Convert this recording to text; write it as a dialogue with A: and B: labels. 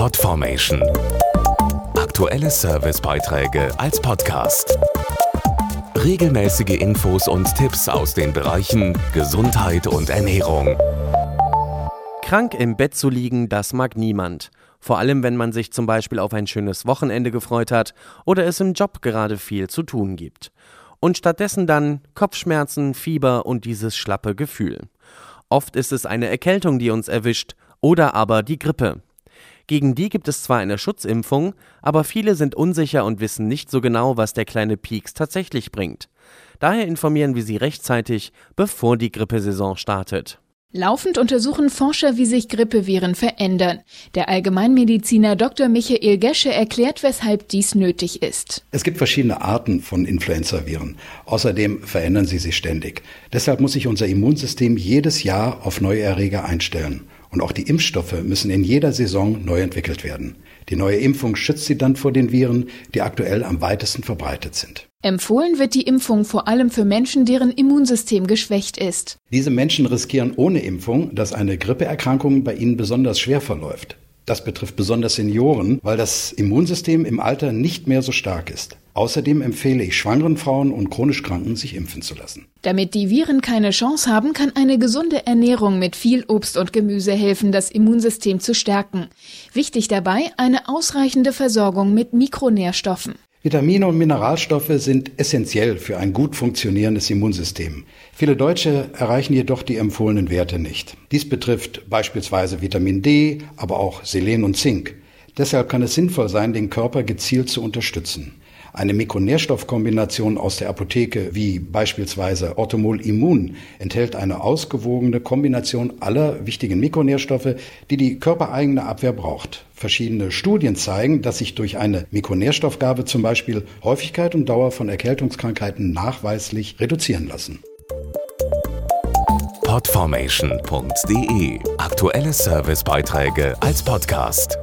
A: Podformation. Aktuelle Servicebeiträge als Podcast. Regelmäßige Infos und Tipps aus den Bereichen Gesundheit und Ernährung.
B: Krank im Bett zu liegen, das mag niemand. Vor allem, wenn man sich zum Beispiel auf ein schönes Wochenende gefreut hat oder es im Job gerade viel zu tun gibt. Und stattdessen dann Kopfschmerzen, Fieber und dieses schlappe Gefühl. Oft ist es eine Erkältung, die uns erwischt, oder aber die Grippe. Gegen die gibt es zwar eine Schutzimpfung, aber viele sind unsicher und wissen nicht so genau, was der kleine Pieks tatsächlich bringt. Daher informieren wir Sie rechtzeitig, bevor die Grippesaison startet.
C: Laufend untersuchen Forscher, wie sich Grippeviren verändern. Der Allgemeinmediziner Dr. Michael Gesche erklärt, weshalb dies nötig ist.
D: Es gibt verschiedene Arten von Influenzaviren. Außerdem verändern sie sich ständig. Deshalb muss sich unser Immunsystem jedes Jahr auf neue Erreger einstellen. Und auch die Impfstoffe müssen in jeder Saison neu entwickelt werden. Die neue Impfung schützt sie dann vor den Viren, die aktuell am weitesten verbreitet sind.
C: Empfohlen wird die Impfung vor allem für Menschen, deren Immunsystem geschwächt ist.
D: Diese Menschen riskieren ohne Impfung, dass eine Grippeerkrankung bei ihnen besonders schwer verläuft. Das betrifft besonders Senioren, weil das Immunsystem im Alter nicht mehr so stark ist. Außerdem empfehle ich schwangeren Frauen und chronisch Kranken, sich impfen zu lassen.
C: Damit die Viren keine Chance haben, kann eine gesunde Ernährung mit viel Obst und Gemüse helfen, das Immunsystem zu stärken. Wichtig dabei eine ausreichende Versorgung mit Mikronährstoffen.
D: Vitamine und Mineralstoffe sind essentiell für ein gut funktionierendes Immunsystem. Viele Deutsche erreichen jedoch die empfohlenen Werte nicht. Dies betrifft beispielsweise Vitamin D, aber auch Selen und Zink. Deshalb kann es sinnvoll sein, den Körper gezielt zu unterstützen. Eine Mikronährstoffkombination aus der Apotheke, wie beispielsweise Orthomol Immun, enthält eine ausgewogene Kombination aller wichtigen Mikronährstoffe, die die körpereigene Abwehr braucht. Verschiedene Studien zeigen, dass sich durch eine Mikronährstoffgabe zum Beispiel Häufigkeit und Dauer von Erkältungskrankheiten nachweislich reduzieren lassen.
A: Podformation.de Aktuelle Servicebeiträge als Podcast.